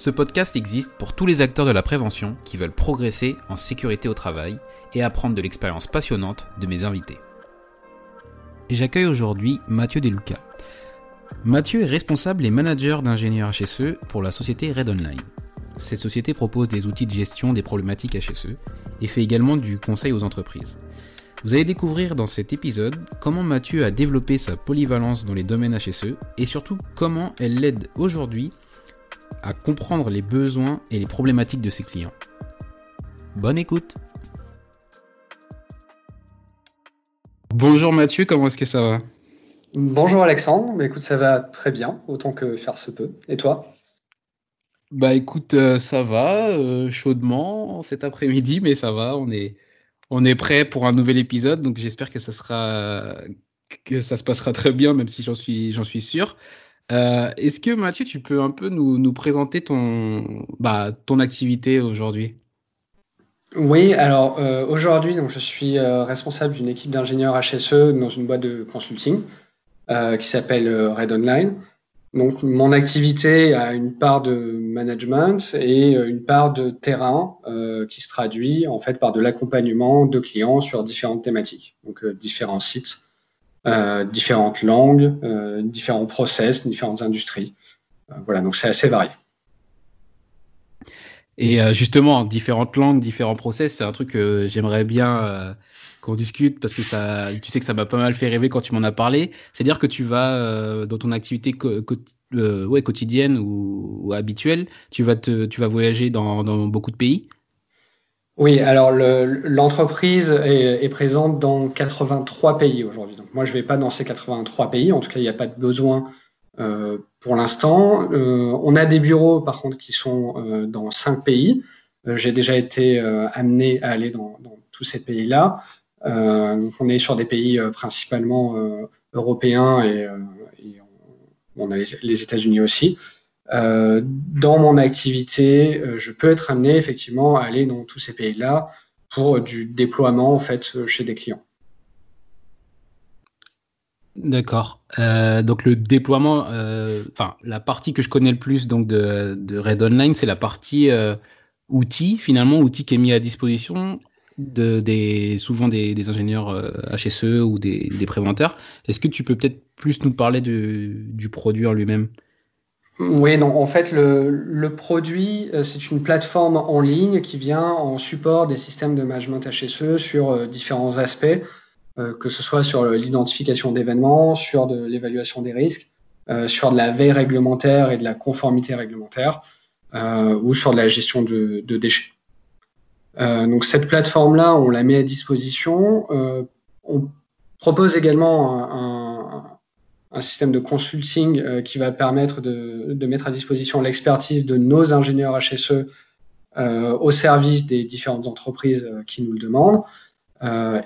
Ce podcast existe pour tous les acteurs de la prévention qui veulent progresser en sécurité au travail et apprendre de l'expérience passionnante de mes invités. J'accueille aujourd'hui Mathieu Deluca. Mathieu est responsable et manager d'ingénieurs HSE pour la société Red Online. Cette société propose des outils de gestion des problématiques HSE et fait également du conseil aux entreprises. Vous allez découvrir dans cet épisode comment Mathieu a développé sa polyvalence dans les domaines HSE et surtout comment elle l'aide aujourd'hui à comprendre les besoins et les problématiques de ses clients. Bonne écoute Bonjour Mathieu, comment est-ce que ça va? Bonjour Alexandre, bah, écoute ça va très bien, autant que faire se peut. Et toi? Bah écoute, euh, ça va, euh, chaudement cet après-midi, mais ça va, on est, on est prêt pour un nouvel épisode, donc j'espère que ça sera que ça se passera très bien, même si j'en suis, j'en suis sûr. Euh, est-ce que Mathieu, tu peux un peu nous, présenter ton, bah, ton activité aujourd'hui? Oui, alors euh, aujourd'hui, je suis euh, responsable d'une équipe d'ingénieurs HSE dans une boîte de consulting qui s'appelle Red Online. Donc mon activité a une part de management et une part de terrain qui se traduit en fait par de l'accompagnement de clients sur différentes thématiques, donc différents sites différentes langues, euh, différents process, différentes industries. Euh, voilà, donc c'est assez varié. Et justement, différentes langues, différents process, c'est un truc que j'aimerais bien qu'on discute parce que ça, tu sais que ça m'a pas mal fait rêver quand tu m'en as parlé. C'est-à-dire que tu vas dans ton activité quotidienne ou, habituelle, tu vas te, tu vas voyager dans beaucoup de pays? Oui, alors l'entreprise est, présente dans 83 pays aujourd'hui. Donc moi, je ne vais pas dans ces 83 pays. En tout cas, il n'y a pas de besoin euh, pour l'instant. Euh, on a des bureaux, par contre, qui sont euh, dans 5 pays. J'ai déjà été amené à aller dans, tous ces pays-là. on est sur des pays principalement européens et, on a les États-Unis aussi. Euh, dans mon activité, euh, je peux être amené effectivement à aller dans tous ces pays-là pour du déploiement en fait chez des clients. D'accord. Euh, donc le déploiement, enfin la partie que je connais le plus donc de, Red Online, c'est la partie outils finalement, outils qui est mis à disposition de, souvent des, ingénieurs HSE ou des préventeurs. Est-ce que tu peux peut-être plus nous parler du produit en lui-même? Oui, non. En fait, le, produit, euh, c'est une plateforme en ligne qui vient en support des systèmes de management HSE sur euh, différents aspects, euh, que ce soit sur l'identification d'événements, sur de l'évaluation des risques, sur de la veille réglementaire et de la conformité réglementaire, ou sur de la gestion de, déchets. donc cette plateforme-là, on la met à disposition. on propose également un un système de consulting euh, qui va permettre de, mettre à disposition l'expertise de nos ingénieurs HSE euh, au service des différentes entreprises euh, qui nous le demandent.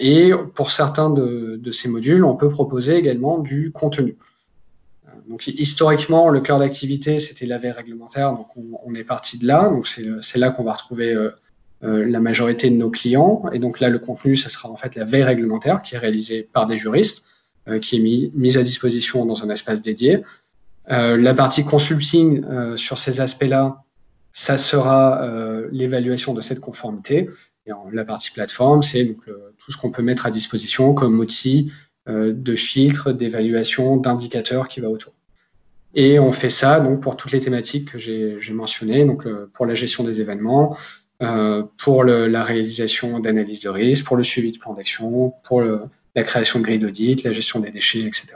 Et pour certains de, ces modules, on peut proposer également du contenu. Donc historiquement, le cœur d'activité, c'était la veille réglementaire, donc on, est parti de là. Donc c'est là qu'on va retrouver la majorité de nos clients. Et donc là, le contenu, ça sera en fait la veille réglementaire qui est réalisée par des juristes. Euh, qui est mis, mise à disposition dans un espace dédié. Euh, la partie consulting euh, sur ces aspects-là, ça sera l'évaluation de cette conformité. Et la partie plateforme, c'est donc tout ce qu'on peut mettre à disposition comme outil de filtres, d'évaluation, d'indicateurs qui va autour. Et on fait ça donc pour toutes les thématiques que j'ai mentionnées, donc pour la gestion des événements, pour la réalisation d'analyses de risque, pour le suivi de plan d'action, pour la création de grilles d'audit, la gestion des déchets, etc.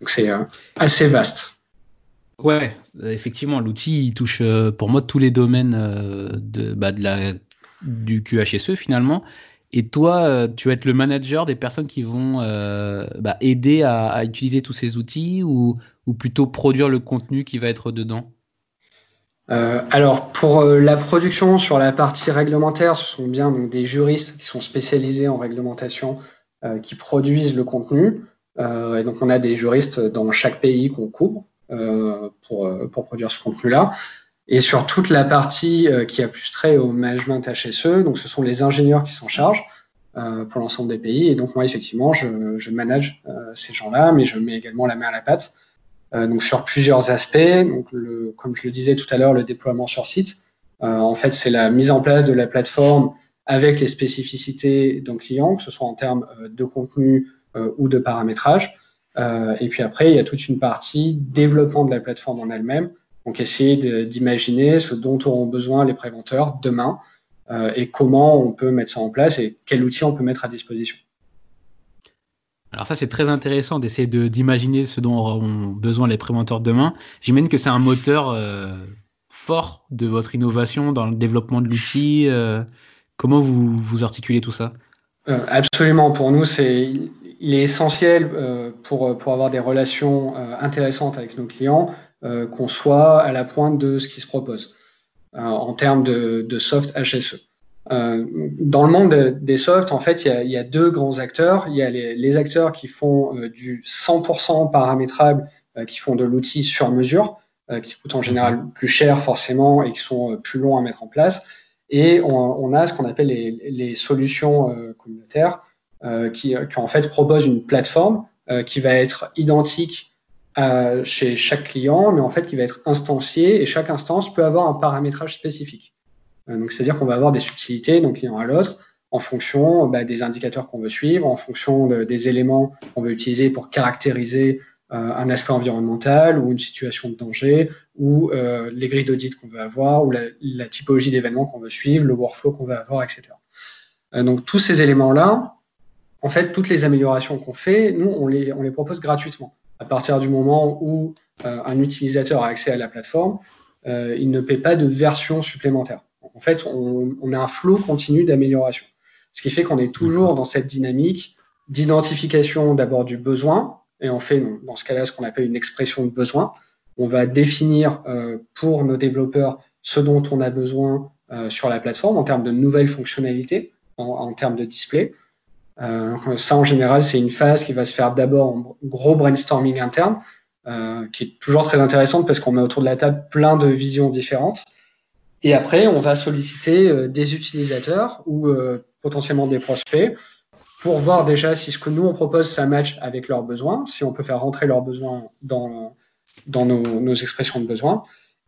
Donc c'est assez vaste. Ouais, effectivement, l'outil il touche pour moi tous les domaines de, bah, de la, du QHSE finalement. Et toi, euh, tu vas être le manager des personnes qui vont euh, bah, aider à, utiliser tous ces outils ou, plutôt produire le contenu qui va être dedans? Euh, alors pour la production sur la partie réglementaire, ce sont bien donc, des juristes qui sont spécialisés en réglementation qui produisent le contenu. et donc on a des juristes dans chaque pays qu'on couvre pour, pour produire ce contenu-là. Et sur toute la partie euh, qui a plus trait au management HSE, donc ce sont les ingénieurs qui s'en chargent euh, pour l'ensemble des pays. Et donc moi, effectivement, je, je manage euh, ces gens-là, mais je mets également la main à la pâte. donc sur plusieurs aspects, donc le, comme je le disais tout à l'heure, le déploiement sur site. en fait, c'est la mise en place de la plateforme avec les spécificités d'un client, que ce soit en termes de contenu ou de paramétrage. et puis après, il y a toute une partie développement de la plateforme en elle-même, donc essayer d'imaginer ce dont auront besoin les préventeurs demain euh, et comment on peut mettre ça en place et quel outil on peut mettre à disposition. Alors ça c'est très intéressant d'essayer d'imaginer ce dont auront besoin les préventeurs demain. J'imagine que c'est un moteur euh, fort de votre innovation dans le développement de l'outil. Euh, comment vous, vous articulez tout ça Absolument, pour nous c'est il est essentiel pour, pour avoir des relations intéressantes avec nos clients euh, qu'on soit à la pointe de ce qui se propose euh, en termes de, soft HSE. Euh, dans le monde des softs, en fait, il y a, deux grands acteurs. Il y a les, acteurs qui font du 100% paramétrable, qui font de l'outil sur mesure, qui coûtent en général plus cher forcément et qui sont plus longs à mettre en place. Et on, a ce qu'on appelle les, solutions communautaires, qui, qui, en fait proposent une plateforme qui va être identique chez chaque client, mais en fait qui va être instancié et chaque instance peut avoir un paramétrage spécifique. Euh, donc c'est-à-dire qu'on va avoir des subtilités d'un client à l'autre en fonction bah, des indicateurs qu'on veut suivre, en fonction des éléments qu'on veut utiliser pour caractériser euh, un aspect environnemental ou une situation de danger, ou euh, les grilles d'audit qu'on veut avoir, ou la, la typologie d'événements qu'on veut suivre, le workflow qu'on veut avoir, etc. donc tous ces éléments-là, en fait, toutes les améliorations qu'on fait, nous, on les, on les propose gratuitement à partir du moment où euh, un utilisateur a accès à la plateforme, euh, il ne paie pas de version supplémentaire. En fait, on, a un flot continu d'amélioration. Ce qui fait qu'on est toujours dans cette dynamique d'identification d'abord du besoin, et on fait dans ce cas-là ce qu'on appelle une expression de besoin. On va définir euh, pour nos développeurs ce dont on a besoin sur la plateforme en termes de nouvelles fonctionnalités, en termes de display. Euh, ça, en général, c'est une phase qui va se faire d'abord en gros brainstorming interne, euh, qui est toujours très intéressante parce qu'on met autour de la table plein de visions différentes. Et après, on va solliciter euh, des utilisateurs ou potentiellement des prospects pour voir déjà si ce que nous on propose ça match avec leurs besoins, si on peut faire rentrer leurs besoins dans, dans nos, expressions de besoins,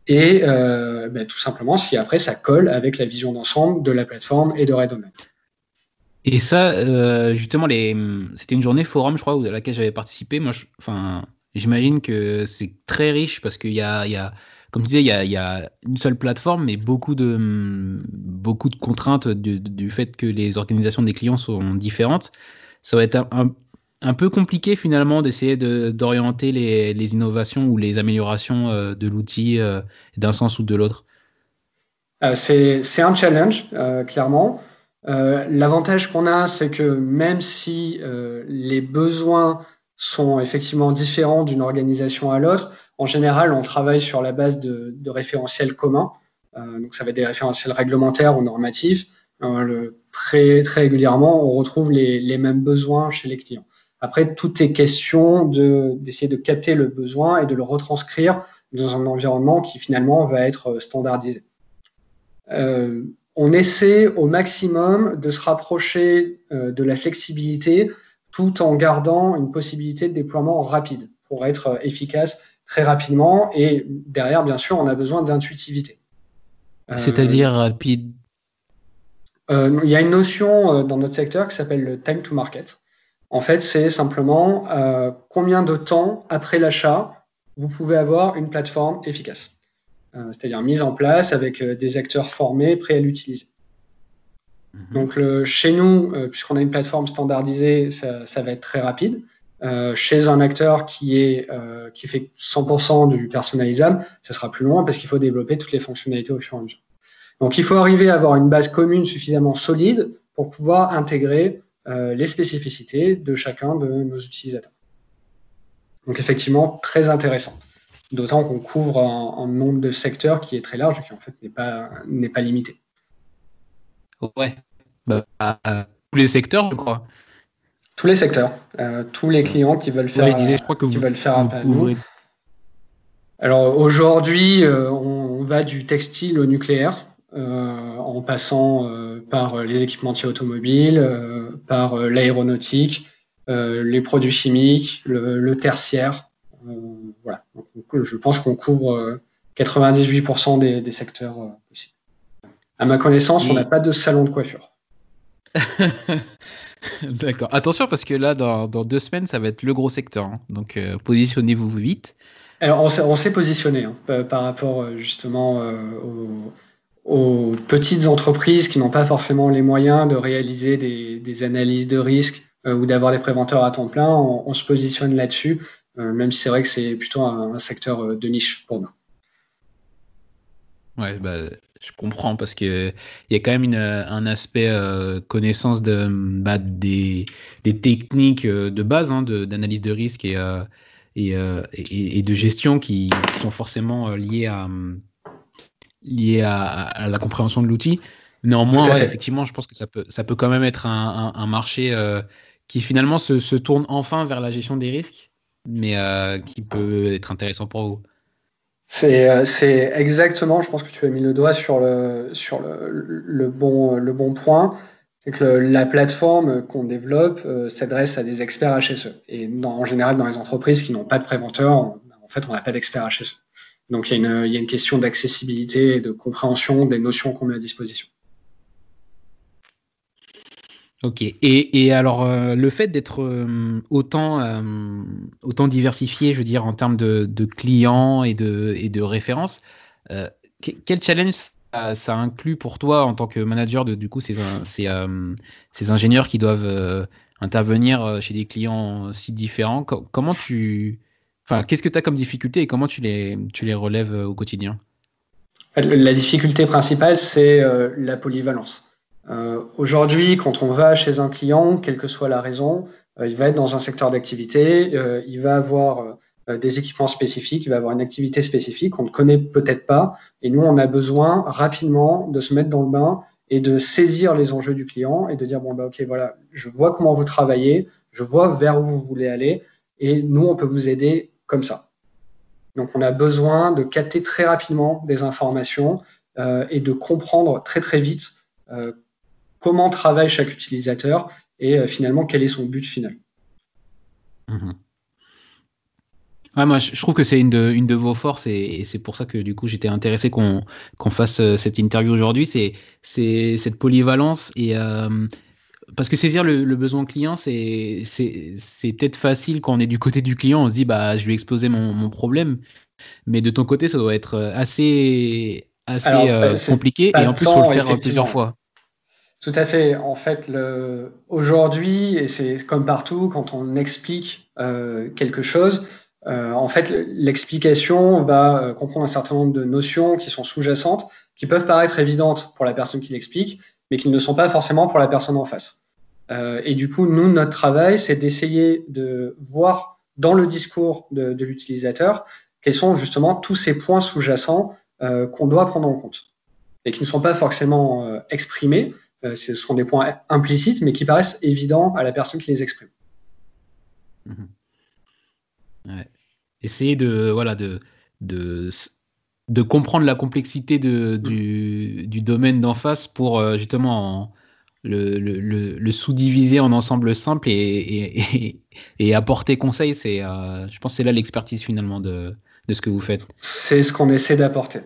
et euh, ben, tout simplement si après ça colle avec la vision d'ensemble de la plateforme et de Redomain. Et ça, euh, justement, les... c'était une journée forum, je crois, à laquelle j'avais participé. Moi, enfin, j'imagine que c'est très riche parce qu'il y a, il y a, comme tu disais, il y a, une seule plateforme, mais beaucoup de, beaucoup de contraintes du, fait que les organisations des clients sont différentes. Ça va être un, peu compliqué finalement d'essayer d'orienter les, les, innovations ou les améliorations euh, de l'outil euh, d'un sens ou de l'autre. c'est un challenge, clairement. Euh, l'avantage qu'on a, c'est que même si euh, les besoins sont effectivement différents d'une organisation à l'autre, en général, on travaille sur la base de, référentiels communs. Euh, donc, ça va être des référentiels réglementaires ou normatifs. très, très régulièrement, on retrouve les, mêmes besoins chez les clients. Après, tout est question d'essayer de capter le besoin et de le retranscrire dans un environnement qui finalement va être standardisé. Euh, on essaie au maximum de se rapprocher euh, de la flexibilité tout en gardant une possibilité de déploiement rapide pour être euh, efficace très rapidement. Et derrière, bien sûr, on a besoin d'intuitivité. Euh, C'est-à-dire rapide Il y a une notion dans notre secteur qui s'appelle le time to market. En fait, c'est simplement combien de temps après l'achat vous pouvez avoir une plateforme efficace. C'est-à-dire mise en place avec des acteurs formés, prêts à l'utiliser. Mhm. Donc chez nous, puisqu'on a une plateforme standardisée, ça va être très rapide. Euh, chez un acteur qui est euh, qui fait 100% du personnalisable, ça sera plus loin parce qu'il faut développer toutes les fonctionnalités au fur et à mesure. Donc il faut arriver à avoir une base commune suffisamment solide pour pouvoir intégrer euh, les spécificités de chacun de nos utilisateurs. Donc effectivement très intéressant. D'autant qu'on couvre un, nombre de secteurs qui est très large et qui en fait n'est pas n'est pas limité. Ouais. Bah, tous les secteurs, je crois tous les secteurs, euh, tous les clients qui veulent faire, je crois que vous, veulent faire appel à nous. Alors aujourd'hui, euh, on, va du textile au nucléaire, euh, en passant par les équipementiers automobiles, par l'aéronautique, les produits chimiques, le, tertiaire. voilà. Donc, je pense qu'on couvre 98% des, des, secteurs possibles. À ma connaissance, on n'a pas de salon de coiffure. D'accord. Attention parce que là, dans, deux semaines, ça va être le gros secteur. Hein. Donc, euh, positionnez-vous vite. Alors, on s'est positionné hein, par rapport euh, justement euh, aux, petites entreprises qui n'ont pas forcément les moyens de réaliser des, analyses de risque ou d'avoir des préventeurs à temps plein. On, se positionne là-dessus, même si c'est vrai que c'est plutôt un, un, secteur de niche pour nous. Ouais, bah, je comprends parce que il y a quand même un aspect euh, connaissance de, bah, des, techniques euh, de base hein, d'analyse de, risque euh, et, et, de gestion qui, sont forcément liées à, liées à, la compréhension de l'outil. Néanmoins, effectivement, je pense que ça peut, ça peut quand même être un, marché qui finalement se, se, tourne enfin vers la gestion des risques, mais qui peut être intéressant pour vous. Euh, c'est exactement, je pense que tu as mis le doigt sur le, sur le, bon, le bon point. C'est que la plateforme qu'on développe euh, s'adresse à des experts HSE. Et en général, dans les entreprises qui n'ont pas de préventeur, en fait, on n'a pas d'experts HSE. Donc, il y a une question d'accessibilité et de compréhension des notions qu'on met à disposition. Ok. Et, alors, euh, le fait d'être euh, autant, euh, autant diversifié, je veux dire, en termes de, clients et de, et de références, quel challenge ça, inclut pour toi en tant que manager de du coup ces, ces, ingénieurs qui doivent intervenir chez des clients si différents? Comment tu, enfin, qu'est-ce que tu as comme difficulté et comment tu les, tu les relèves au quotidien? La difficulté principale, c'est la polyvalence. Euh, aujourd'hui, quand on va chez un client, quelle que soit la raison, euh, il va être dans un secteur d'activité, euh, il va avoir des équipements spécifiques, il va avoir une activité spécifique qu'on ne connaît peut-être pas. Et nous, on a besoin rapidement de se mettre dans le bain et de saisir les enjeux du client et de dire bon bah ok voilà, je vois comment vous travaillez, je vois vers où vous voulez aller et nous on peut vous aider comme ça. Donc on a besoin de capter très rapidement des informations euh, et de comprendre très très vite euh, comment travaille chaque utilisateur et euh, finalement quel est son but final. Mhm. moi, je trouve que c'est une de, une de vos forces et, c'est pour ça que du coup j'étais intéressé qu'on fasse euh, cette interview aujourd'hui. C'est cette polyvalence et euh, parce que saisir le, besoin client, c'est peut-être facile quand on est du côté du client. On se dit bah je vais exposer mon, problème, mais de ton côté ça doit être assez assez bah, compliqué et en plus il faut le faire plusieurs fois. Tout à fait. En fait, aujourd'hui, et c'est comme partout, quand on explique euh, quelque chose, euh, en fait, l'explication va euh, comprendre un certain nombre de notions qui sont sous-jacentes, qui peuvent paraître évidentes pour la personne qui l'explique, mais qui ne sont pas forcément pour la personne en face. et du coup, nous, notre travail, c'est d'essayer de voir dans le discours de, de l'utilisateur quels sont justement tous ces points sous-jacents qu'on doit prendre en compte et qui ne sont pas forcément exprimés, euh, ce sont des points implicites, mais qui paraissent évidents à la personne qui les exprime. Mhm. Essayer de, voilà, de, de, de comprendre la complexité de, du, du, domaine d'en face pour euh, justement le, le, le, sous-diviser en ensemble simple et, et, et, apporter conseil. C'est, euh, je pense que c'est là l'expertise finalement de, de ce que vous faites. C'est ce qu'on essaie d'apporter.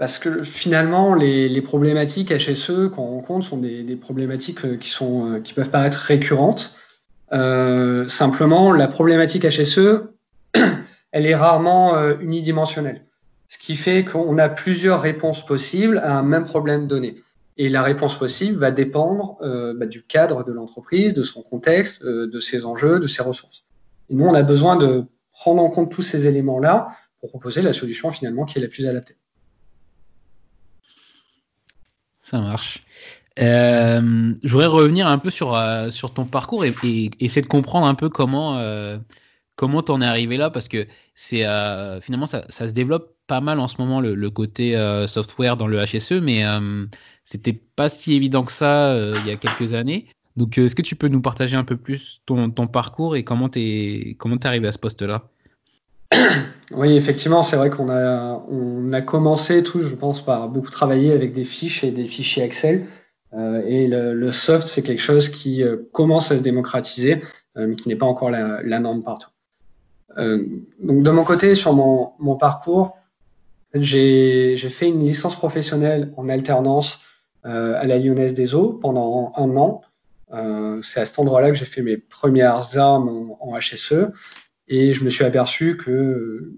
Parce que finalement, les, les problématiques HSE qu'on rencontre sont des, des, problématiques euh, qui, sont, euh, qui peuvent paraître récurrentes. simplement, la problématique HSE, elle est rarement unidimensionnelle. Ce qui fait qu'on a plusieurs réponses possibles à un même problème donné. Et la réponse possible va dépendre euh, bah, du cadre de l'entreprise, de son contexte, euh, de ses enjeux, de ses ressources. Et nous, on a besoin de prendre en compte tous ces éléments-là pour proposer la solution finalement qui est la plus adaptée. Ça marche. Euh, je voudrais revenir un peu sur, sur ton parcours et, essayer de comprendre un peu comment comment t'en es arrivé là parce que c'est finalement ça, se développe pas mal en ce moment le, côté software dans le HSE mais c'était pas si évident que ça euh, il y a quelques années. Donc, euh, est-ce que tu peux nous partager un peu plus ton, parcours et comment tu es, comment es arrivé à ce poste-là? Oui, effectivement, c'est vrai qu'on a, commencé tout, je pense, par beaucoup travailler avec des fiches et des fichiers Excel. Euh, et le, soft, c'est quelque chose qui commence à se démocratiser, mais qui n'est pas encore la, norme partout. donc, de mon côté, sur mon, parcours, j'ai fait une licence professionnelle en alternance euh, à la Lyonnaise des Eaux pendant un an. Euh, c'est à cet endroit-là que j'ai fait mes premières armes en, HSE et je me suis aperçu que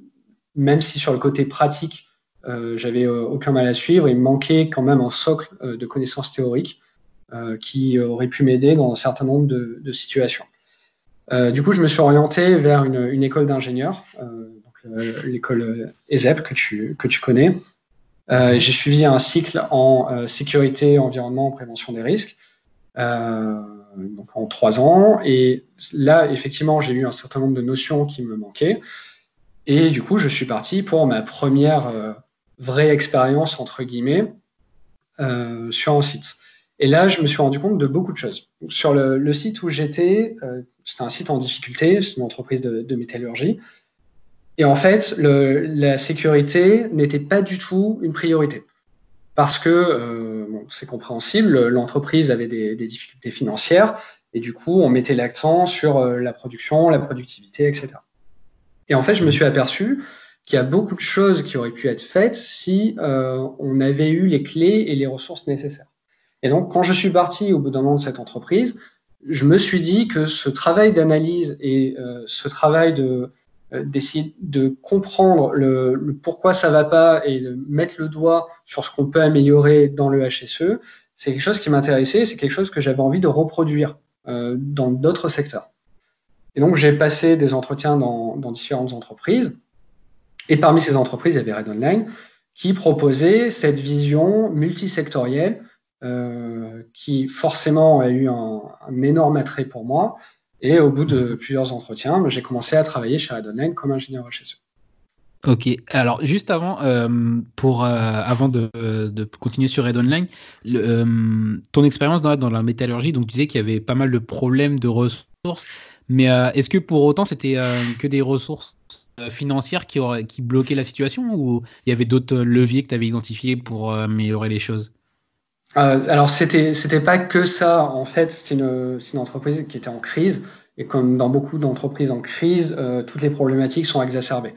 même si sur le côté pratique, euh, j'avais aucun mal à suivre, il manquait quand même un socle de connaissances théoriques qui aurait pu m'aider dans un certain nombre de, situations. du coup, je me suis orienté vers une, école d'ingénieurs, l'école ESEP que tu, que tu connais, euh, j'ai suivi un cycle en euh, sécurité, environnement, prévention des risques, euh, donc en trois ans. Et là, effectivement, j'ai eu un certain nombre de notions qui me manquaient. Et du coup, je suis parti pour ma première vraie expérience, entre guillemets, sur un site. Et là, je me suis rendu compte de beaucoup de choses. Sur le, site où j'étais, c'était un site en difficulté, c'est une entreprise de, de métallurgie. Et en fait, le, la sécurité n'était pas du tout une priorité. Parce que, euh, bon, c'est compréhensible, l'entreprise avait des, des, difficultés financières et du coup, on mettait l'accent sur euh, la production, la productivité, etc. Et en fait, je me suis aperçu qu'il y a beaucoup de choses qui auraient pu être faites si euh, on avait eu les clés et les ressources nécessaires. Et donc, quand je suis parti au bout d'un an de cette entreprise, je me suis dit que ce travail d'analyse et euh, ce travail de, d'essayer de comprendre le, pourquoi ça va pas et de mettre le doigt sur ce qu'on peut améliorer dans le HSE, c'est quelque chose qui m'intéressait, c'est quelque chose que j'avais envie de reproduire euh, dans d'autres secteurs. Et donc j'ai passé des entretiens dans, différentes entreprises, et parmi ces entreprises, il y avait Red Online, qui proposait cette vision multisectorielle, euh, qui forcément a eu un énorme attrait pour moi, et au bout de plusieurs entretiens, bah, j'ai commencé à travailler chez Redonline comme ingénieur HSE. Ok, alors juste avant, euh, pour, euh, avant de, de, continuer sur Red Online, euh, ton expérience dans, dans, la métallurgie, donc tu disais qu'il y avait pas mal de problèmes de ressources, mais est-ce que pour autant c'était que des ressources financières qui, qui bloquaient la situation ou il y avait d'autres leviers que tu avais identifiés pour améliorer les choses? Euh, alors c'était c'était pas que ça. En fait, c'est une, une entreprise qui était en crise et comme dans beaucoup d'entreprises en crise, euh, toutes les problématiques sont exacerbées.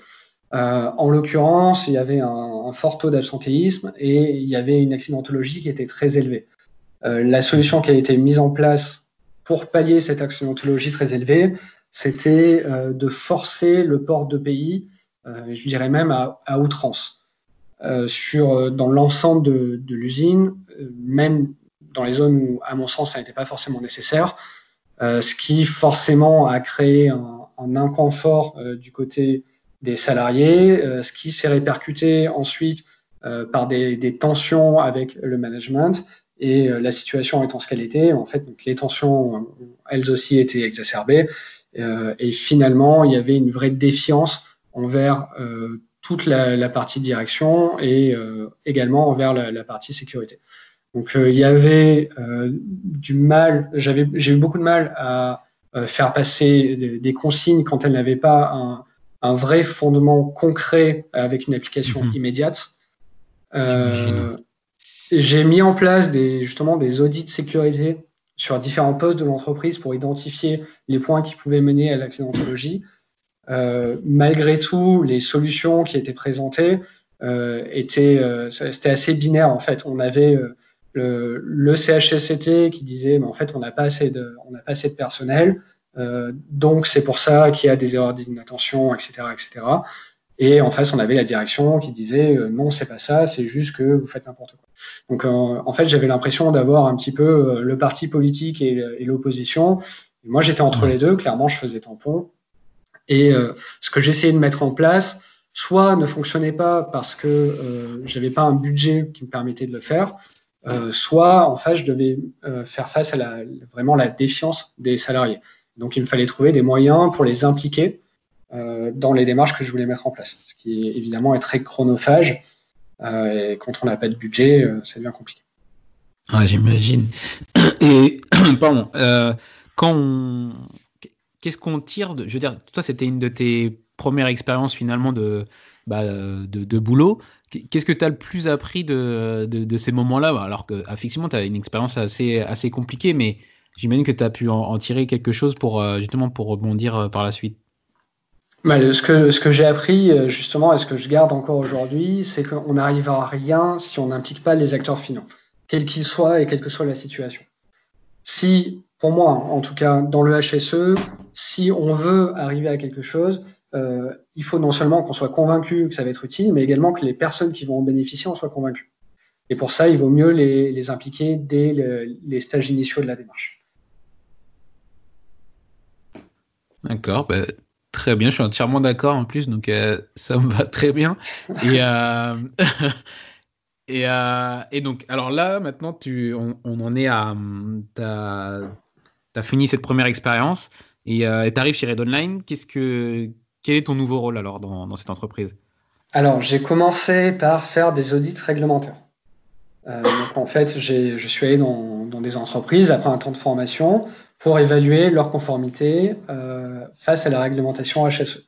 Euh, en l'occurrence, il y avait un, fort taux d'absentéisme et il y avait une accidentologie qui était très élevée. La solution qui a été mise en place pour pallier cette accidentologie très élevée, c'était de forcer le port de pays, je dirais même à outrance. Sur dans l'ensemble de, de l'usine, même dans les zones où, à mon sens, ça n'était pas forcément nécessaire, euh, ce qui forcément a créé un, un inconfort euh, du côté des salariés, euh, ce qui s'est répercuté ensuite par des, des, tensions avec le management. Et la situation étant ce qu'elle était, en fait, donc les tensions, elles aussi étaient exacerbées. et finalement, il y avait une vraie défiance envers toute la, la, partie direction et également envers la, la partie sécurité. Donc euh, il y avait euh, du mal, j'avais, j'ai eu beaucoup de mal à euh, faire passer des, consignes quand elles n'avaient pas un, un, vrai fondement concret avec une application mhm. immédiate. j'ai mis en place des, justement des audits de sécurité sur différents postes de l'entreprise pour identifier les points qui pouvaient mener à l'accidentologie. Euh, malgré tout, les solutions qui étaient présentées euh, étaient, euh, c'était assez binaire en fait. On avait le, le CHSCT qui disait mais en fait on n'a pas assez de on n'a pas assez de personnel donc c'est pour ça qu'il y a des erreurs d'inattention, etc., etc. Et en face, on avait la direction qui disait non, c'est pas ça, c'est juste que vous faites n'importe quoi. Donc en fait, j'avais l'impression d'avoir un petit peu le parti politique et, l'opposition. Moi, j'étais entre les deux. Clairement, je faisais tampon. Et ce que j'essayais de mettre en place, soit ne fonctionnait pas parce que euh, j'avais pas un budget qui me permettait de le faire, euh, soit en fait je devais euh, faire face à la, vraiment la défiance des salariés. Donc il me fallait trouver des moyens pour les impliquer euh, dans les démarches que je voulais mettre en place, ce qui évidemment est très chronophage. et quand on n'a pas de budget, ça devient compliqué. Ah, j'imagine. Et pardon, quand on... qu'est-ce qu'on tire de, je veux dire, toi c'était une de tes première expérience finalement de, bah, de, boulot. Qu'est-ce que tu as le plus appris de, de, ces moments-là? Alors que, effectivement, tu as une expérience assez, assez compliquée, mais j'imagine que tu as pu en, tirer quelque chose pour euh, justement pour rebondir euh, par la suite. Bah, ce que, ce que j'ai appris euh, justement et ce que je garde encore aujourd'hui, c'est qu'on n'arrive à rien si on n'implique pas les acteurs finaux, quels qu'ils soient et quelle que soit la situation. Si, pour moi, en tout cas dans le HSE, si on veut arriver à quelque chose, euh, il faut non seulement qu'on soit convaincu que ça va être utile, mais également que les personnes qui vont en bénéficier en soient convaincues. Et pour ça, il vaut mieux les, impliquer dès les stages initiaux de la démarche. D'accord, bah, très bien, je suis entièrement d'accord en plus, donc euh, ça me va très bien. Et, euh, et, donc, alors là, maintenant, tu, on, en est à. Tu as, fini cette première expérience et tu arrives chez Red Online. Que quel est ton nouveau rôle alors dans, cette entreprise? Alors, j'ai commencé par faire des audits réglementaires. Euh, en fait, je suis allé dans, des entreprises après un temps de formation pour évaluer leur conformité euh, face à la réglementation HSE.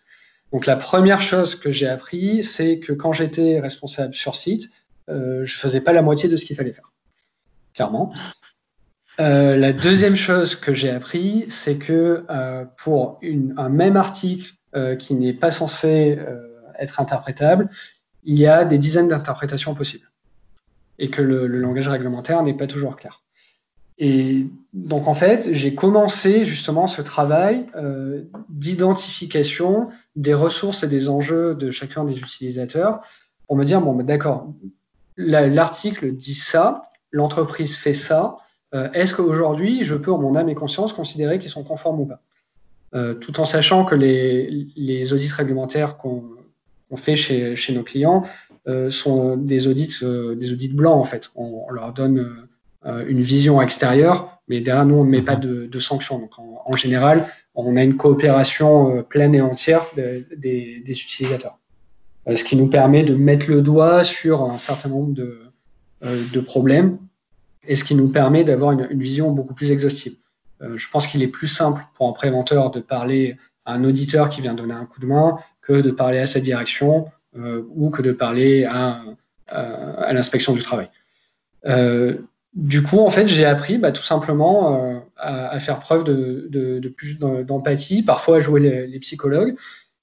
Donc la première chose que j'ai appris, c'est que quand j'étais responsable sur site, euh, je faisais pas la moitié de ce qu'il fallait faire, clairement. Euh, la deuxième chose que j'ai appris, c'est que pour un même article euh, qui n'est pas censé euh, être interprétable, il y a des dizaines d'interprétations possibles et que le, langage réglementaire n'est pas toujours clair. Et donc en fait, j'ai commencé justement ce travail euh, d'identification des ressources et des enjeux de chacun des utilisateurs pour me dire bon, bah, d'accord, l'article dit ça, l'entreprise fait ça. Est-ce qu'aujourd'hui, je peux en mon âme et conscience considérer qu'ils sont conformes ou pas euh, tout en sachant que les, audits réglementaires qu'on fait chez, nos clients euh, sont des audits, euh, blancs en fait. On, leur donne une vision extérieure, mais derrière nous on ne met pas de, sanctions. Donc en, général, on a une coopération pleine et entière des, utilisateurs, ce qui nous permet de mettre le doigt sur un certain nombre de problèmes et ce qui nous permet d'avoir une, vision beaucoup plus exhaustive. Euh, je pense qu'il est plus simple pour un préventeur de parler à un auditeur qui vient donner un coup de main que de parler à sa direction euh, ou que de parler à, à, l'inspection du travail. Euh, du coup, en fait, j'ai appris bah, tout simplement à, faire preuve de, plus d'empathie, parfois à jouer les, psychologues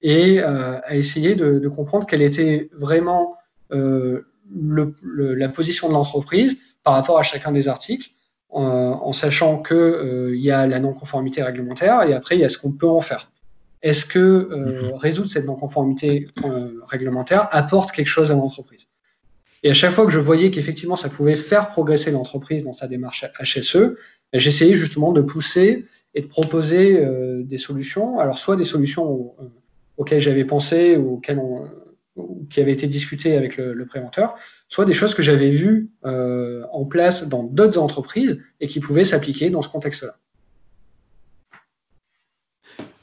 et à essayer de, comprendre quelle était vraiment la position de l'entreprise par rapport à chacun des articles en, sachant que euh, il y a la non-conformité réglementaire et après il y a ce qu'on peut en faire. Est-ce que euh, mhm. résoudre cette non-conformité euh, réglementaire apporte quelque chose à l'entreprise? Et à chaque fois que je voyais qu'effectivement ça pouvait faire progresser l'entreprise dans sa démarche HSE, ben, j'essayais justement de pousser et de proposer des solutions. Alors soit des solutions auxquelles j'avais pensé ou auxquelles on, qui avaient été discutées avec le, préventeur, soit des choses que j'avais vues euh, en place dans d'autres entreprises et qui pouvaient s'appliquer dans ce contexte-là.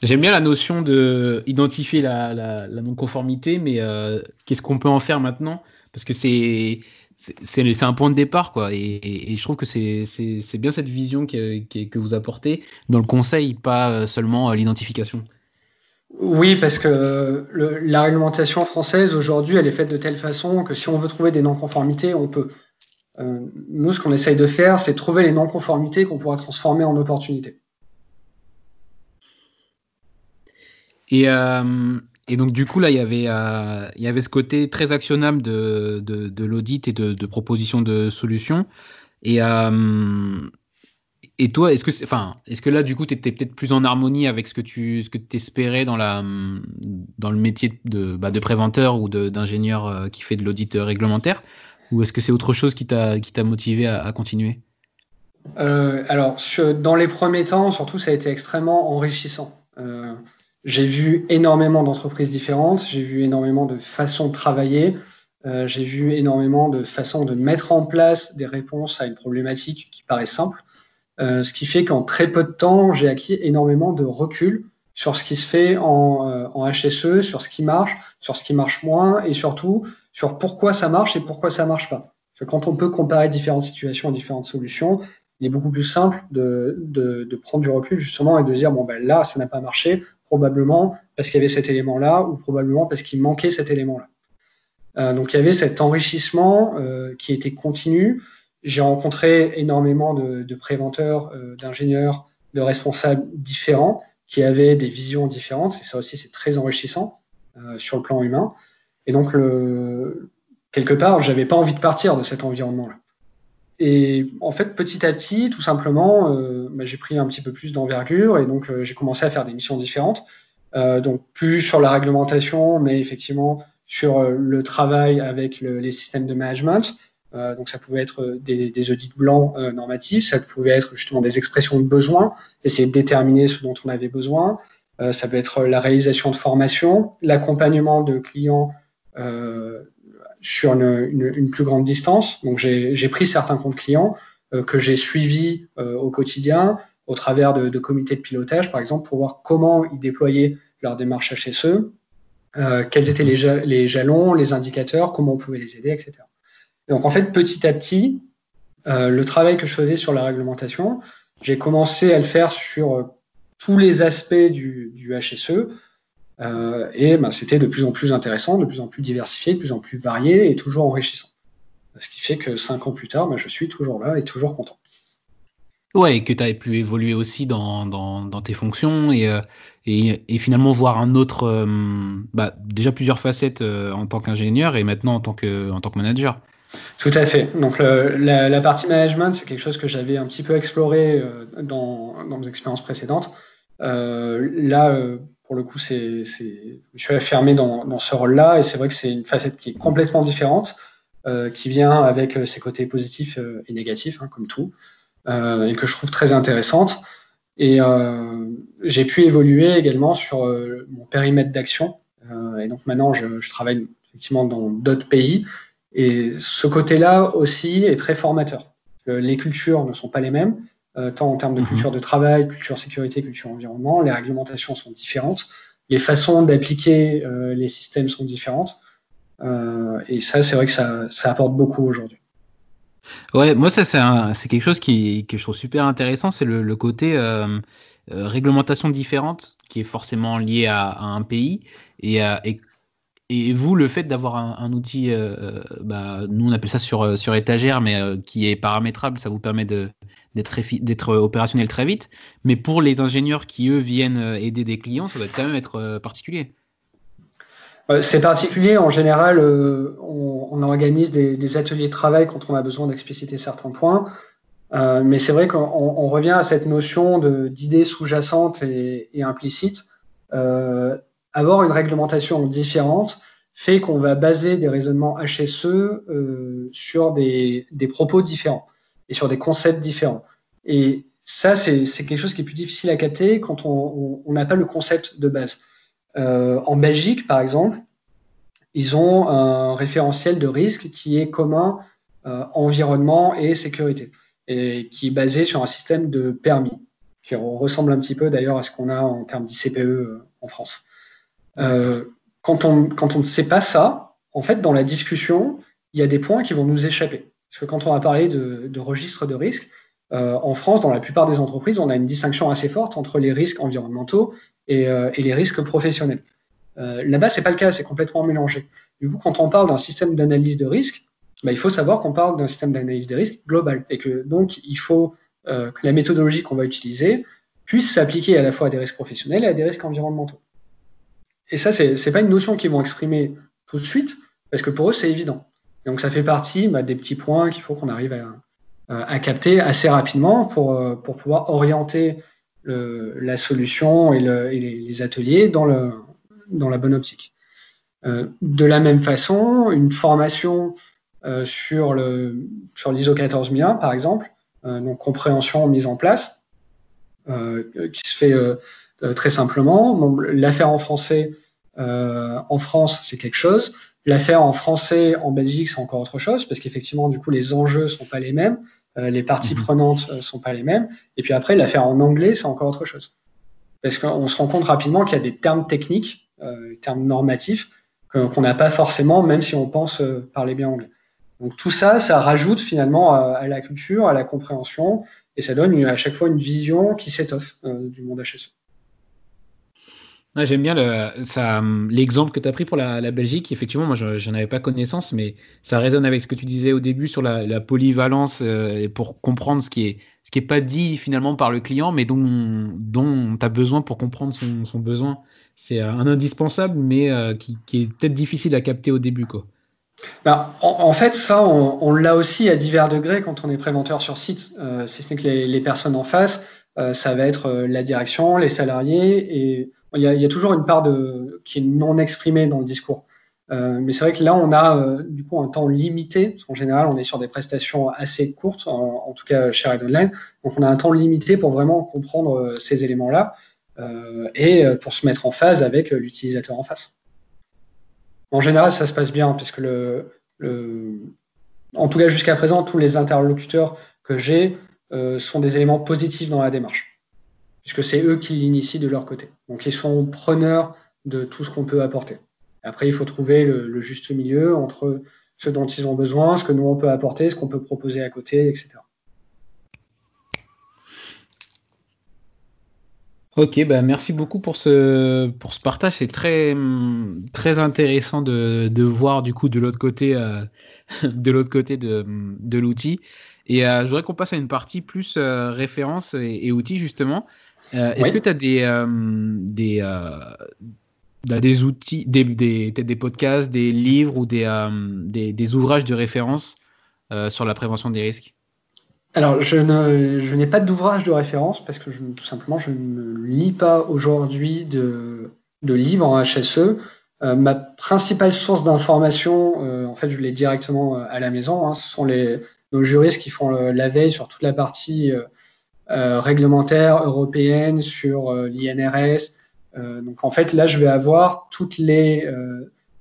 J'aime bien la notion de identifier la, non-conformité, mais euh, qu'est-ce qu'on peut en faire maintenant? Parce que c'est c'est un point de départ, quoi. Et, je trouve que c'est bien cette vision que, que, que vous apportez dans le conseil, pas seulement l'identification. Oui, parce que la réglementation française aujourd'hui, elle est faite de telle façon que si on veut trouver des non-conformités, on peut. Euh, nous, ce qu'on essaye de faire, c'est trouver les non-conformités qu'on pourra transformer en opportunités. Et, euh, donc, du coup, là, il y avait, euh, ce côté très actionnable de l'audit et de, de, proposition de solutions. Et, et toi, est-ce que, enfin, est-ce que là, du coup, tu étais peut-être plus en harmonie avec ce que tu ce que espérais dans, la, dans le métier de, bah, préventeur ou d'ingénieur euh, qui fait de l'audit réglementaire? Ou est-ce que c'est autre chose qui t'a motivé à, continuer? Euh, Alors, dans les premiers temps, surtout, ça a été extrêmement enrichissant. Euh, j'ai vu énormément d'entreprises différentes, j'ai vu énormément de façons de travailler, euh, j'ai vu énormément de façons de mettre en place des réponses à une problématique qui paraît simple. Euh, ce qui fait qu'en très peu de temps, j'ai acquis énormément de recul sur ce qui se fait en, euh, HSE, sur ce qui marche, sur ce qui marche moins, et surtout sur pourquoi ça marche et pourquoi ça marche pas. Quand on peut comparer différentes situations et différentes solutions, il est beaucoup plus simple de, prendre du recul justement et de dire bon ben là ça n'a pas marché, probablement parce qu'il y avait cet élément-là ou probablement parce qu'il manquait cet élément-là. Euh, donc il y avait cet enrichissement euh, qui était continu j'ai rencontré énormément de, préventeurs, euh, d'ingénieurs, de responsables différents qui avaient des visions différentes. Et ça aussi, c'est très enrichissant euh, sur le plan humain. Et donc, le, quelque part, j'avais pas envie de partir de cet environnement-là. Et en fait, petit à petit, tout simplement, euh, bah, j'ai pris un petit peu plus d'envergure et donc j'ai commencé à faire des missions différentes. Donc plus sur la réglementation, mais effectivement sur le travail avec le, les systèmes de management, euh, donc ça pouvait être euh, des, des audits blancs euh, normatifs, ça pouvait être justement des expressions de besoin, essayer de déterminer ce dont on avait besoin. Euh, ça peut être la réalisation de formation, l'accompagnement de clients sur une, une, plus grande distance. Donc j'ai pris certains comptes clients que j'ai suivis au quotidien au travers de, de, comités de pilotage, par exemple, pour voir comment ils déployaient leur démarche HSE, euh, quels étaient les, les, jalons, les indicateurs, comment on pouvait les aider, etc. Donc en fait, petit à petit, euh, le travail que je faisais sur la réglementation, j'ai commencé à le faire sur euh, tous les aspects du, HSE. Euh, et ben, c'était de plus en plus intéressant, de plus en plus diversifié, de plus en plus varié et toujours enrichissant. Ce qui fait que cinq ans plus tard, ben, je suis toujours là et toujours content. Ouais, et que tu as pu évoluer aussi dans, tes fonctions et, finalement voir un autre, bah, déjà plusieurs facettes en tant qu'ingénieur et maintenant en tant que manager. Tout à fait. Donc la, partie management, c'est quelque chose que j'avais un petit peu exploré euh, dans, mes expériences précédentes. Euh, là, euh, pour le coup, je suis affirmé dans, ce rôle-là et c'est vrai que c'est une facette qui est complètement différente, qui vient avec ses côtés positifs et négatifs, hein, comme tout, et que je trouve très intéressante. Et j'ai pu évoluer également sur mon périmètre d'action. et donc maintenant, je travaille effectivement dans d'autres pays. Et ce côté-là aussi est très formateur. Les cultures ne sont pas les mêmes, euh, tant en termes de mhm. culture de travail, culture sécurité, culture environnement. Les réglementations sont différentes. Les façons d'appliquer euh, les systèmes sont différentes. Euh, et ça, c'est vrai que ça, ça apporte beaucoup aujourd'hui. Ouais, moi, ça, c'est quelque chose qui, que je trouve super intéressant. C'est le, le, côté euh, euh, réglementation différente qui est forcément lié à, à un pays et, et et vous, le fait d'avoir un, outil, euh, euh, bah, nous on appelle ça sur, euh, sur étagère, mais qui est paramétrable, ça vous permet d'être opérationnel très vite. Mais pour les ingénieurs qui, eux, viennent aider des clients, ça doit quand même être particulier. C'est particulier. En général, on, organise des, ateliers de travail quand on a besoin d'expliciter certains points. mais c'est vrai qu'on revient à cette notion d'idées sous-jacentes et, et, implicites avoir une réglementation différente fait qu'on va baser des raisonnements HSE euh, sur des, propos différents et sur des concepts différents. Et ça, c'est quelque chose qui est plus difficile à capter quand on n'a pas le concept de base. Euh, en Belgique, par exemple, ils ont un référentiel de risque qui est commun euh, environnement et sécurité, et qui est basé sur un système de permis, qui ressemble un petit peu d'ailleurs à ce qu'on a en termes d'ICPE en France. Euh, quand, on, quand on ne sait pas ça, en fait, dans la discussion, il y a des points qui vont nous échapper. Parce que quand on a parlé de, de registre de risque, euh, en France, dans la plupart des entreprises, on a une distinction assez forte entre les risques environnementaux et, euh, et les risques professionnels. Euh, Là-bas, c'est pas le cas, c'est complètement mélangé. Du coup, quand on parle d'un système d'analyse de risque, bah, il faut savoir qu'on parle d'un système d'analyse de risque global et que donc il faut euh, que la méthodologie qu'on va utiliser puisse s'appliquer à la fois à des risques professionnels et à des risques environnementaux. Et ça, c'est n'est pas une notion qu'ils vont exprimer tout de suite, parce que pour eux, c'est évident. Donc, ça fait partie bah, des petits points qu'il faut qu'on arrive à, à capter assez rapidement pour, pour pouvoir orienter la solution et, les, ateliers dans, la bonne optique. de la même façon, une formation sur le sur l'ISO 14001 par exemple, donc compréhension mise en place, qui se fait très simplement. L'affaire en français en France, c'est quelque chose. L'affaire en français en Belgique, c'est encore autre chose, parce qu'effectivement, du coup, les enjeux sont pas les mêmes, euh, les parties mhm. prenantes euh, sont pas les mêmes. Et puis après, l'affaire en anglais, c'est encore autre chose. Parce qu'on se rend compte rapidement qu'il y a des termes techniques, euh, termes normatifs, qu'on n'a pas forcément, même si on pense euh, parler bien anglais. Donc tout ça, ça rajoute finalement à, à, la culture, à la compréhension, et ça donne à chaque fois une vision qui s'étoffe du monde HSE. J'aime bien l'exemple que tu as pris pour la, Belgique. Effectivement, moi, je n'en avais pas connaissance, mais ça résonne avec ce que tu disais au début sur la, polyvalence euh, pour comprendre ce qui est ce qui est pas dit finalement par le client, mais dont, dont tu as besoin pour comprendre son, besoin. C'est un indispensable, mais euh, qui, est peut-être difficile à capter au début. Ben, en, fait, ça, on, l'a aussi à divers degrés quand on est préventeur sur site. Euh, si ce n'est que les, les, personnes en face, ça va être la direction, les salariés et il y, a, il y a, toujours une part de, qui est non exprimée dans le discours. Euh, mais c'est vrai que là, on a euh, du coup un temps limité, parce qu'en général, on est sur des prestations assez courtes, en, tout cas chez Red Online. Donc, on a un temps limité pour vraiment comprendre euh, ces éléments-là euh, et euh, pour se mettre en phase avec l'utilisateur en face. En général, ça se passe bien, puisque le, le en tout cas jusqu'à présent, tous les interlocuteurs que j'ai sont des éléments positifs dans la démarche puisque c'est eux qui l'initient de leur côté. Donc ils sont preneurs de tout ce qu'on peut apporter. Après, il faut trouver le, juste milieu entre ce dont ils ont besoin, ce que nous on peut apporter, ce qu'on peut proposer à côté, etc. Ok, bah merci beaucoup pour ce, pour ce partage. C'est très, très intéressant de, de voir du coup de l'autre côté, euh, de l'autre côté de, de l'outil. Et euh, je voudrais qu'on passe à une partie plus euh, référence et, et outils justement. Euh, est-ce que tu as des, euh, des, euh, des outils, des, des, des, podcasts, des livres ou des, des, des, ouvrages de référence sur la prévention des risques? Alors, je, ne, je n'ai pas d'ouvrage de référence parce que je, tout simplement, je ne lis pas aujourd'hui de, de livres en HSE. ma principale source d'information, en fait, je l'ai directement à la maison. Hein, ce sont les, nos juristes qui font la veille sur toute la partie euh, réglementaire européenne sur euh, l'INRS. Euh, donc en fait, là, je vais avoir toutes les,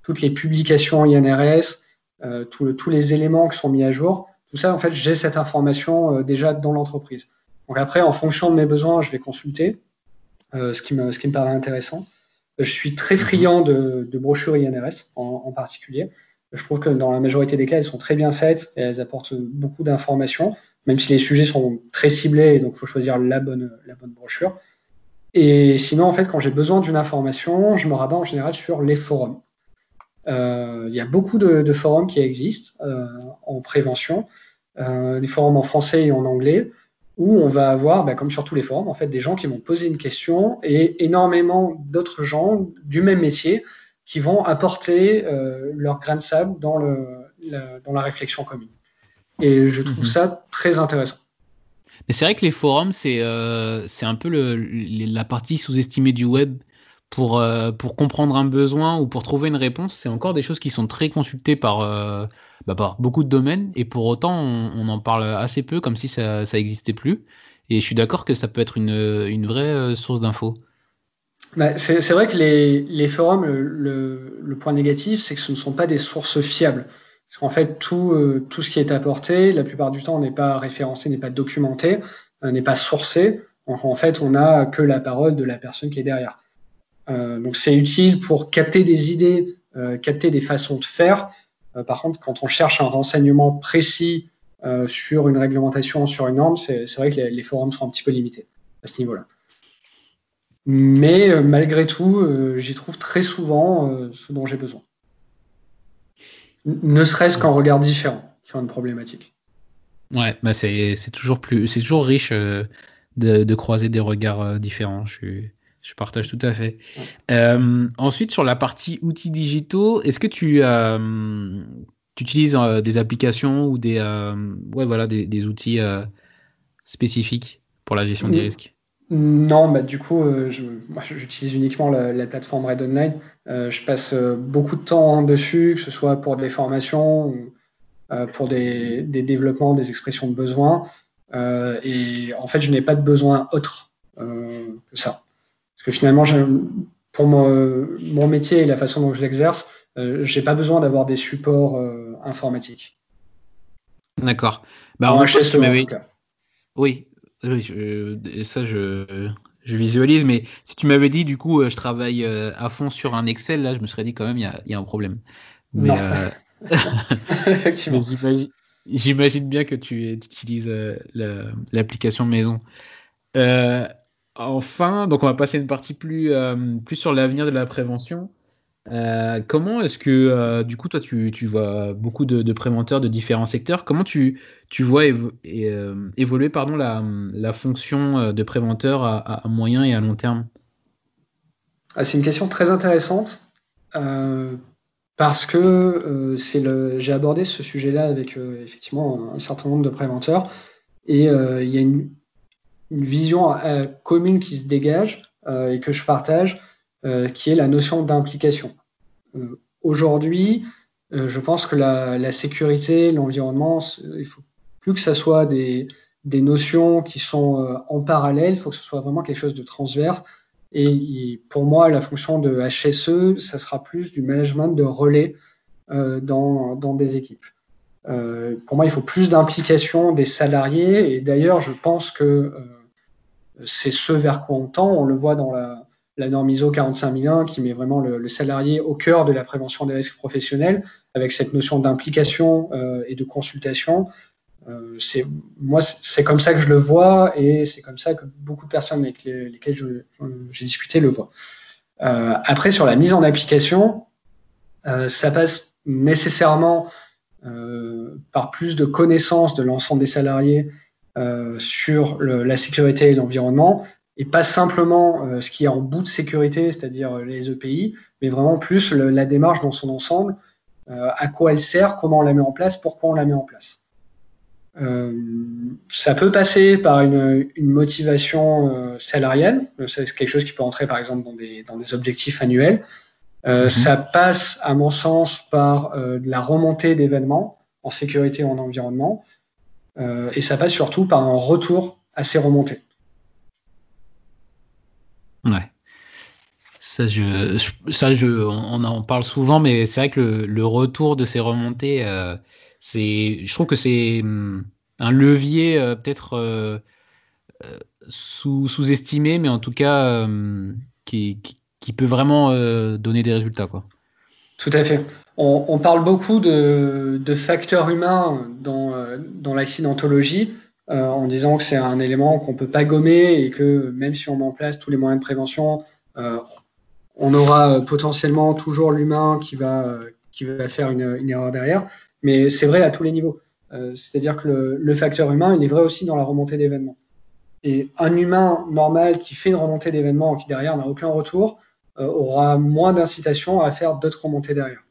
toutes les publications INRS, tous les éléments qui sont mis à jour. Tout ça, en fait, j'ai cette information déjà dans l'entreprise. Donc après, en fonction de mes besoins, je vais consulter ce, qui me, ce qui me paraît intéressant. Je suis très mhm. friand de, de brochures INRS en, en, particulier. Je trouve que dans la majorité des cas, elles sont très bien faites et elles apportent beaucoup d'informations même si les sujets sont très ciblés, donc il faut choisir la bonne, la bonne brochure. Et sinon, en fait, quand j'ai besoin d'une information, je me rabats en général sur les forums. Euh, il y a beaucoup de, de forums qui existent euh, en prévention, euh, des forums en français et en anglais, où on va avoir, bah, comme sur tous les forums, en fait, des gens qui vont poser une question et énormément d'autres gens du même métier qui vont apporter euh, leur grain de sable dans, le, dans la réflexion commune. Et je trouve mhm. ça très intéressant. Mais c'est vrai que les forums, c'est euh, un peu le, la partie sous-estimée du web pour, euh, pour comprendre un besoin ou pour trouver une réponse. C'est encore des choses qui sont très consultées par, euh, bah, par beaucoup de domaines et pour autant, on, en parle assez peu comme si ça n'existait plus. Et je suis d'accord que ça peut être une, une vraie euh, source d'infos. Bah, c'est vrai que les, les forums, le, le point négatif, c'est que ce ne sont pas des sources fiables. Parce qu'en fait, tout, euh, tout ce qui est apporté, la plupart du temps, n'est pas référencé, n'est pas documenté, euh, n'est pas sourcé. En fait, on n'a que la parole de la personne qui est derrière. Euh, donc, c'est utile pour capter des idées, capter des façons de faire. par contre, quand on cherche un renseignement précis sur une réglementation, sur une norme, c'est vrai que les, les, forums sont un petit peu limités à ce niveau-là. Mais malgré tout, j'y trouve très souvent ce dont j'ai besoin ne serait-ce qu'en regard différent sur une problématique. Ouais, bah c'est toujours plus, c'est toujours riche euh, de, de, croiser des regards euh, différents. Je, je, partage tout à fait. Ouais. Euh, ensuite, sur la partie outils digitaux, est-ce que tu, tu utilises des applications ou des, ouais, voilà, des, outils spécifiques pour la gestion des risques? Non, bah, du coup, j'utilise uniquement la, plateforme Red Online. je passe beaucoup de temps dessus, que ce soit pour des formations ou pour des, des, développements, des expressions de besoin. et en fait, je n'ai pas de besoin autre que ça. Parce que finalement, pour mon, métier et la façon dont je l'exerce, euh, j'ai pas besoin d'avoir des supports euh, informatiques. D'accord. Bah, en HSE, tu Oui, ça je, visualise, mais si tu m'avais dit du coup je travaille euh, à fond sur un Excel, là je me serais dit quand même il y a, un problème. Mais, Effectivement. J'imagine bien que tu utilises l'application maison. Enfin, donc on va passer une partie plus, euh, plus sur l'avenir de la prévention. Euh, comment est-ce que, euh, du coup, toi, tu, vois beaucoup de, préventeurs de différents secteurs. Comment tu, tu vois évoluer pardon, la, la, fonction de préventeur à, moyen et à long terme? Ah, C'est une question très intéressante parce que j'ai abordé ce sujet-là avec effectivement un certain nombre de préventeurs et il y a une, vision euh, commune qui se dégage euh, et que je partage, euh, qui est la notion d'implication. Aujourd'hui, je pense que la, sécurité, l'environnement, il faut plus que ça soit des, des notions qui sont en parallèle, il faut que ce soit vraiment quelque chose de transverse. Et, pour moi, la fonction de HSE, ça sera plus du management de relais dans, dans, des équipes. pour moi, il faut plus d'implication des salariés. Et d'ailleurs, je pense que c'est ce vers quoi on tend. On le voit dans la, norme ISO 45001 qui met vraiment le, salarié au cœur de la prévention des risques professionnels avec cette notion d'implication euh, et de consultation. Euh, c'est moi, c'est comme ça que je le vois et c'est comme ça que beaucoup de personnes avec lesquelles j'ai discuté le voient. Euh, après, sur la mise en application, ça passe nécessairement par plus de connaissances de l'ensemble des salariés sur la sécurité et l'environnement, et pas simplement euh, ce qui est en bout de sécurité, c'est-à-dire euh, les EPI, mais vraiment plus la démarche dans son ensemble, à quoi elle sert, comment on la met en place, pourquoi on la met en place. ça peut passer par une, motivation salariale, c'est quelque chose qui peut entrer par exemple dans des, dans des objectifs annuels. Mhm. Ça passe, à mon sens, par de la remontée d'événements en sécurité et en environnement. Euh, et ça passe surtout par un retour à ces remontées. Ouais. Ça, je, ça je, on en parle souvent, mais c'est vrai que le, retour de ces remontées, euh, c'est, je trouve que c'est hum, un levier euh, peut-être sous, sous-estimé, mais en tout cas hum, qui, qui, peut vraiment donner des résultats. Quoi. Tout à fait on, parle beaucoup de, facteurs humains dans, dans l'accidentologie, euh, en disant que c'est un élément qu'on ne peut pas gommer et que même si on met en place tous les moyens de prévention, euh, on aura potentiellement toujours l'humain qui va, qui va faire une, erreur derrière. Mais c'est vrai à tous les niveaux. Euh, c'est-à-dire que le, facteur humain, il est vrai aussi dans la remontée d'événements. Et un humain normal qui fait une remontée d'événements qui derrière n'a aucun retour, aura moins d'incitation à faire d'autres remontées derrière.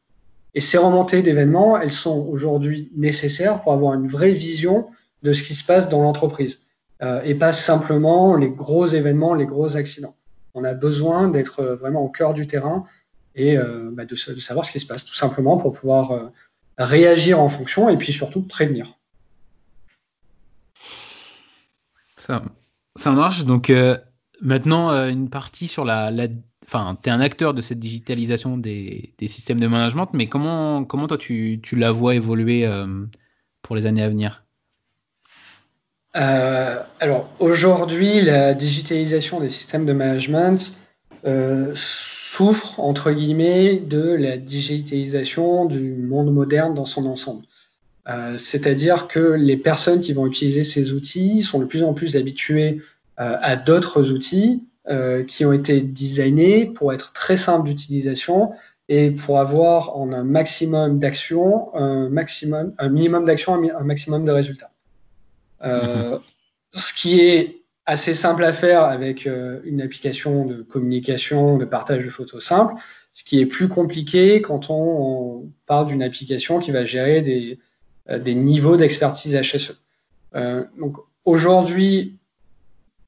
Et ces remontées d'événements, elles sont aujourd'hui nécessaires pour avoir une vraie vision de ce qui se passe dans l'entreprise euh, et pas simplement les gros événements, les gros accidents. On a besoin d'être euh, vraiment au cœur du terrain et euh, bah de, savoir ce qui se passe, tout simplement pour pouvoir réagir en fonction et puis surtout prévenir. Ça, marche. Donc maintenant, une partie sur la, enfin, tu es un acteur de cette digitalisation des, systèmes de management, mais comment, comment toi tu, la vois évoluer pour les années à venir? Euh, Alors aujourd'hui, la digitalisation des systèmes de management euh, souffre, entre guillemets, de la digitalisation du monde moderne dans son ensemble. C'est-à-dire que les personnes qui vont utiliser ces outils sont de plus en plus habituées à d'autres outils euh, qui ont été designés pour être très simples d'utilisation et pour avoir en un maximum d'actions, un maximum, un minimum d'actions, un, maximum de résultats. Euh. Ce qui est assez simple à faire avec euh, une application de communication, de partage de photos simple, ce qui est plus compliqué quand on, parle d'une application qui va gérer des, des niveaux d'expertise HSE. donc aujourd'hui,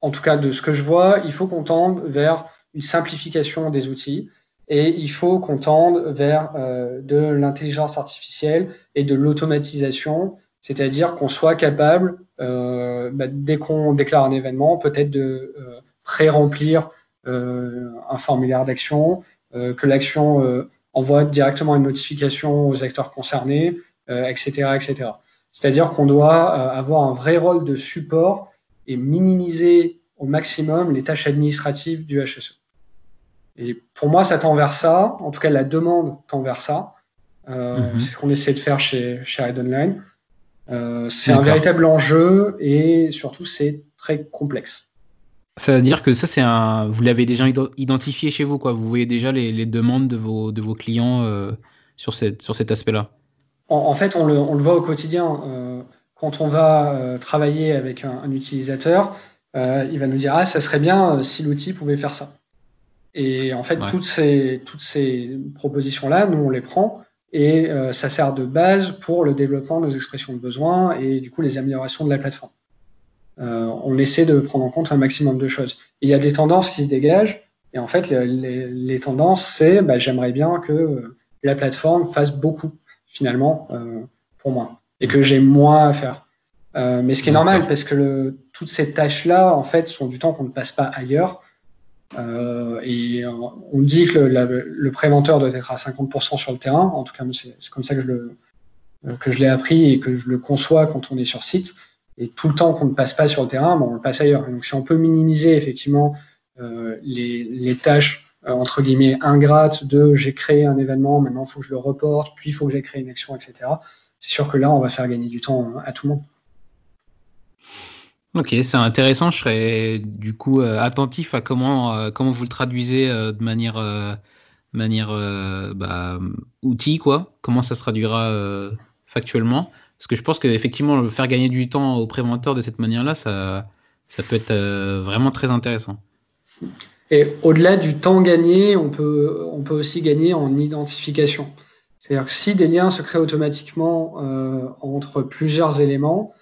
en tout cas de ce que je vois, il faut qu'on tende vers une simplification des outils et il faut qu'on tende vers euh, de l'intelligence artificielle et de l'automatisation, c'est-à-dire qu'on soit capable, euh, bah, dès qu'on déclare un événement, peut-être de euh, pré-remplir un formulaire d'action, que l'action envoie directement une notification aux acteurs concernés, etc., etc. C'est-à-dire qu'on doit avoir un vrai rôle de support et minimiser au maximum les tâches administratives du HSE. Et pour moi, ça tend vers ça. En tout cas, la demande tend vers ça. Euh, mhm. C'est ce qu'on essaie de faire chez, chez Red Online. Euh, c'est un véritable enjeu et surtout, c'est très complexe. Ça veut dire que ça, c'est un. Vous l'avez déjà identifié chez vous, quoi. Vous voyez déjà les, les demandes de vos, de vos clients euh, sur, cette, sur cet aspect-là. En, fait, on le, on le, voit au quotidien. Euh, quand on va travailler avec un, un utilisateur, il va nous dire Ah, ça serait bien si l'outil pouvait faire ça. Et en fait, toutes ces, toutes ces propositions-là, nous, on les prend et euh, ça sert de base pour le développement de nos expressions de besoin et du coup les améliorations de la plateforme. Euh, on essaie de prendre en compte un maximum de choses. il y a des tendances qui se dégagent et en fait, les, les, tendances, c'est bah, j'aimerais bien que euh, la plateforme fasse beaucoup finalement pour moi et que j'ai moins à faire. Euh, mais ce qui est normal parce que le, toutes ces tâches-là, en fait, sont du temps qu'on ne passe pas ailleurs. Euh, et on dit que le, le, préventeur doit être à 50% sur le terrain. En tout cas, c'est comme ça que je le que je l'ai appris et que je le conçois quand on est sur site. Et tout le temps qu'on ne passe pas sur le terrain, bon, on le passe ailleurs. donc, si on peut minimiser effectivement euh, les, les, tâches euh, entre guillemets ingrates de j'ai créé un événement, maintenant il faut que je le reporte, puis il faut que j'ai créé une action, etc. C'est sûr que là, on va faire gagner du temps à tout le monde. Ok, c'est intéressant. Je serais du coup euh, attentif à comment euh, comment vous le traduisez euh, de manière manière bah, outil quoi. Comment ça se traduira factuellement Parce que je pense qu'effectivement faire gagner du temps aux préventeurs de cette manière-là, ça ça peut être vraiment très intéressant. Et au-delà du temps gagné, on peut on peut aussi gagner en identification. C'est-à-dire que si des liens se créent automatiquement entre plusieurs éléments,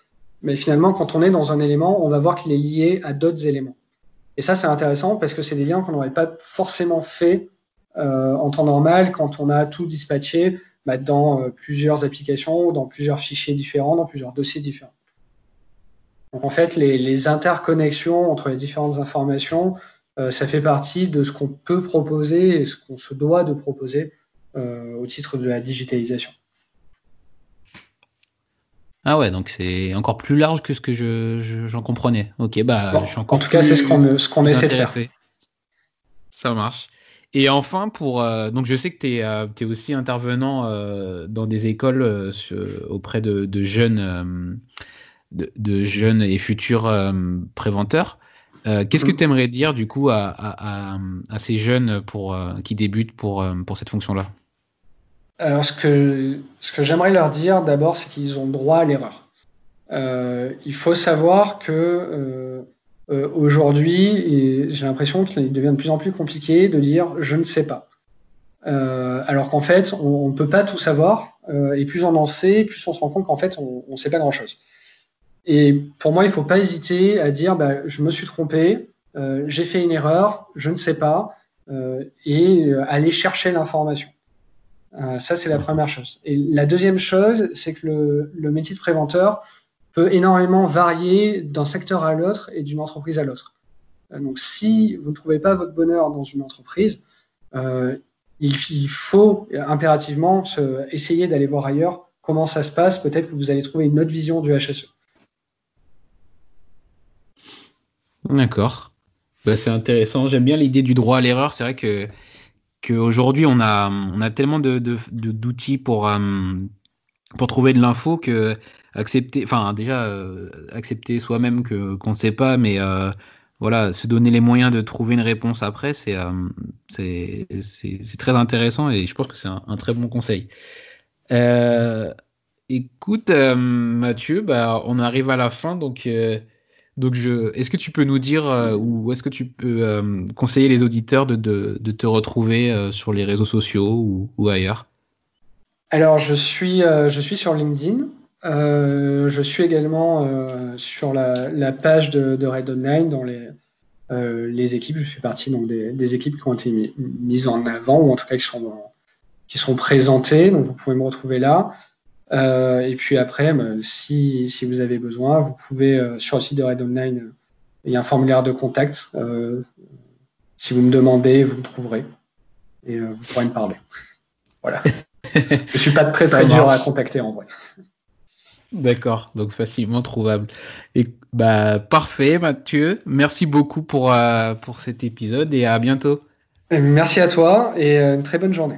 mais finalement, quand on est dans un élément, on va voir qu'il est lié à d'autres éléments. Et ça, c'est intéressant parce que c'est des liens qu'on n'aurait pas forcément fait euh, en temps normal quand on a tout dispatché bah, dans euh, plusieurs applications, dans plusieurs fichiers différents, dans plusieurs dossiers différents. Donc en fait, les, les interconnexions entre les différentes informations, euh, ça fait partie de ce qu'on peut proposer et ce qu'on se doit de proposer euh, au titre de la digitalisation. Ah ouais, donc c'est encore plus large que ce que je, j'en comprenais. Ok, bah, je suis encore En tout cas, c'est ce qu'on, ce qu'on essaie de faire. Ça marche. Et enfin, pour euh, donc je sais que tu es, euh, aussi intervenant euh, dans des écoles auprès de, de jeunes, de, jeunes et futurs préventeurs. qu'est-ce que mm. tu aimerais dire du coup à, à, à ces jeunes pour, qui débutent pour, pour cette fonction-là? Alors, ce que, ce que j'aimerais leur dire d'abord, c'est qu'ils ont droit à l'erreur. Euh, il faut savoir que euh, euh, aujourd'hui, j'ai l'impression qu'il devient de plus en plus compliqué de dire je ne sais pas. Euh, alors qu'en fait, on ne peut pas tout savoir, euh, et plus on en sait, plus on se rend compte qu'en fait, on ne sait pas grand-chose. Et pour moi, il ne faut pas hésiter à dire bah, je me suis trompé, euh, j'ai fait une erreur, je ne sais pas, et aller chercher l'information. Euh, ça, c'est la première chose. Et la deuxième chose, c'est que le, métier de préventeur peut énormément varier d'un secteur à l'autre et d'une entreprise à l'autre. Euh, donc, si vous ne trouvez pas votre bonheur dans une entreprise, euh, il, faut impérativement essayer d'aller voir ailleurs comment ça se passe. Peut-être que vous allez trouver une autre vision du HSE. D'accord. Bah, c'est intéressant. J'aime bien l'idée du droit à l'erreur. C'est vrai que qu'aujourd'hui on a, on a tellement de, d'outils pour, euh, pour trouver de l'info que accepter, enfin déjà euh, accepter soi-même que qu'on ne sait pas, mais euh, voilà, se donner les moyens de trouver une réponse après, c'est c'est, c'est, très intéressant et je pense que c'est un, très bon conseil. écoute, Mathieu, bah, on arrive à la fin, donc Donc, je, est-ce que tu peux nous dire ou est-ce que tu peux conseiller les auditeurs de, te retrouver sur les réseaux sociaux ou, ailleurs? Alors, je suis, je suis sur LinkedIn. je suis également sur la, page de, Red Online dans les, équipes. Je fais partie des, équipes qui ont été mises en avant ou en tout cas qui sont qui sont présentées. Donc, vous pouvez me retrouver là. Euh, et puis après, bah, si, si, vous avez besoin, vous pouvez, euh, sur le site de Red Online, euh, il y a un formulaire de contact. si vous me demandez, vous me trouverez. Et vous pourrez me parler. voilà. Je suis pas très très dur à contacter en vrai. D'accord, donc facilement trouvable. Et bah parfait, Mathieu. Merci beaucoup pour pour cet épisode et à bientôt. Merci à toi et une très bonne journée.